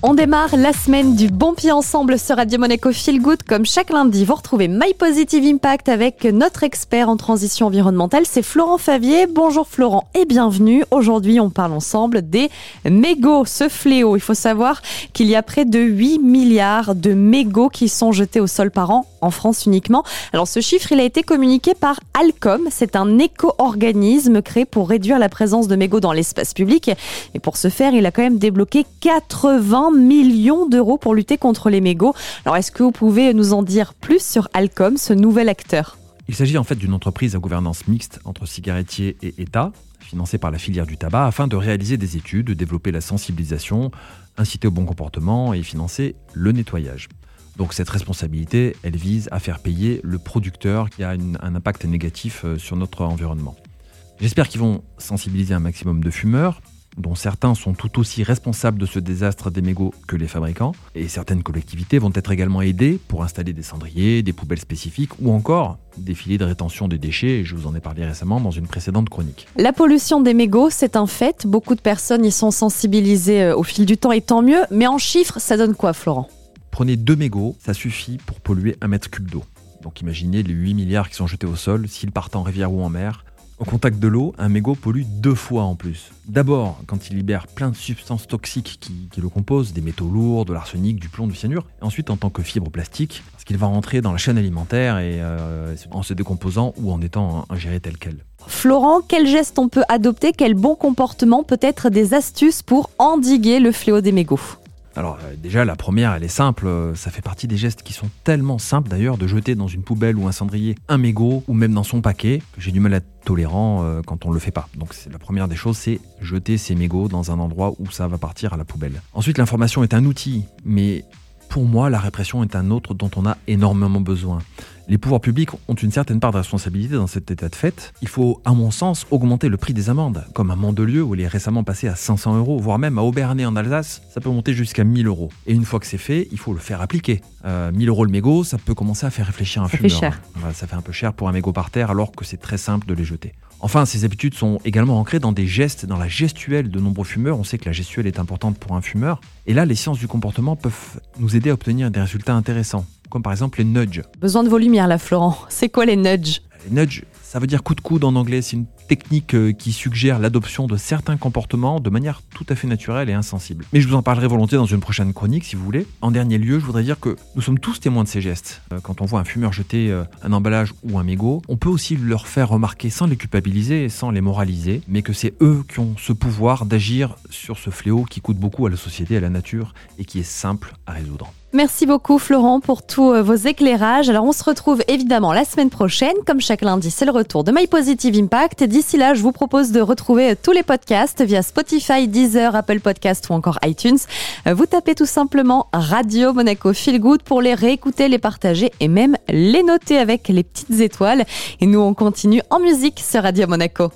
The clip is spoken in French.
On démarre la semaine du Bon Pied Ensemble sur Radio Monaco Feel Good. Comme chaque lundi, vous retrouvez My Positive Impact avec notre expert en transition environnementale, c'est Florent Favier. Bonjour Florent et bienvenue. Aujourd'hui, on parle ensemble des mégots, ce fléau. Il faut savoir qu'il y a près de 8 milliards de mégots qui sont jetés au sol par an en France uniquement. Alors ce chiffre, il a été communiqué par Alcom. C'est un éco-organisme créé pour réduire la présence de mégots dans l'espace public. Et pour ce faire, il a quand même débloqué 80 millions d'euros pour lutter contre les mégots. Alors est-ce que vous pouvez nous en dire plus sur Alcom, ce nouvel acteur? Il s'agit en fait d'une entreprise à gouvernance mixte entre cigarettiers et État, financée par la filière du tabac, afin de réaliser des études, de développer la sensibilisation, inciter au bon comportement et financer le nettoyage. Donc cette responsabilité, elle vise à faire payer le producteur qui a un impact négatif euh, sur notre environnement. J'espère qu'ils vont sensibiliser un maximum de fumeurs, dont certains sont tout aussi responsables de ce désastre des mégots que les fabricants. Et certaines collectivités vont être également aidées pour installer des cendriers, des poubelles spécifiques ou encore des filets de rétention des déchets. Je vous en ai parlé récemment dans une précédente chronique. La pollution des mégots, c'est un fait. Beaucoup de personnes y sont sensibilisées euh, au fil du temps et tant mieux. Mais en chiffres, ça donne quoi, Florent? Prenez deux mégots, ça suffit pour polluer un mètre cube d'eau. Donc imaginez les 8 milliards qui sont jetés au sol, s'ils partent en rivière ou en mer, au contact de l'eau, un mégot pollue deux fois en plus. D'abord, quand il libère plein de substances toxiques qui, le composent, des métaux lourds, de l'arsenic, du plomb, du cyanure. Et ensuite, en tant que fibre plastique, parce qu'il va rentrer dans la chaîne alimentaire et euh, en se décomposant ou en étant ingéré tel quel. Florent, quel geste on peut adopter? Quel bon comportement peut être des astuces pour endiguer le fléau des mégots? Alors euh, déjà, la première, elle est simple. Euh, ça fait partie des gestes qui sont tellement simples d'ailleurs de jeter dans une poubelle ou un cendrier un mégot ou même dans son paquet que j'ai du mal à être tolérant euh, quand on ne le fait pas. Donc la première des choses, c'est jeter ces mégots dans un endroit où ça va partir à la poubelle. Ensuite, l'information est un outil, mais pour moi, la répression est un autre dont on a énormément besoin. Les pouvoirs publics ont une certaine part de responsabilité dans cet état de fait. Il faut, à mon sens, augmenter le prix des amendes, comme à Mandelieu où il est récemment passé à 500 euros, voire même à Aubernay en Alsace, ça peut monter jusqu'à 1000 euros. Et une fois que c'est fait, il faut le faire appliquer. 1000 euh, euros le mégot, ça peut commencer à faire réfléchir un ça fumeur. Fait cher. ça fait un peu cher pour un mégot par terre, alors que c'est très simple de les jeter. Enfin, ces habitudes sont également ancrées dans des gestes, dans la gestuelle de nombreux fumeurs. On sait que la gestuelle est importante pour un fumeur. Et là, les sciences du comportement peuvent nous aider à obtenir des résultats intéressants comme par exemple les nudges. Besoin de vos lumières là, Florent. C'est quoi les nudges? Les nudges, ça veut dire coup de coude en anglais. C'est une technique euh, qui suggère l'adoption de certains comportements de manière tout à fait naturelle et insensible. Mais je vous en parlerai volontiers dans une prochaine chronique si vous voulez. En dernier lieu, je voudrais dire que nous sommes tous témoins de ces gestes. Euh, quand on voit un fumeur jeter euh, un emballage ou un mégot, on peut aussi leur faire remarquer sans les culpabiliser et sans les moraliser, mais que c'est eux qui ont ce pouvoir d'agir sur ce fléau qui coûte beaucoup à la société, à la nature et qui est simple à résoudre. Merci beaucoup Florent pour tous vos éclairages. Alors on se retrouve évidemment la semaine prochaine. Comme chaque lundi, c'est le retour de My Positive Impact. D'ici là, je vous propose de retrouver tous les podcasts via Spotify, Deezer, Apple Podcasts ou encore iTunes. Vous tapez tout simplement Radio Monaco Feel Good pour les réécouter, les partager et même les noter avec les petites étoiles. Et nous, on continue en musique sur Radio Monaco.